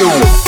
Brasil.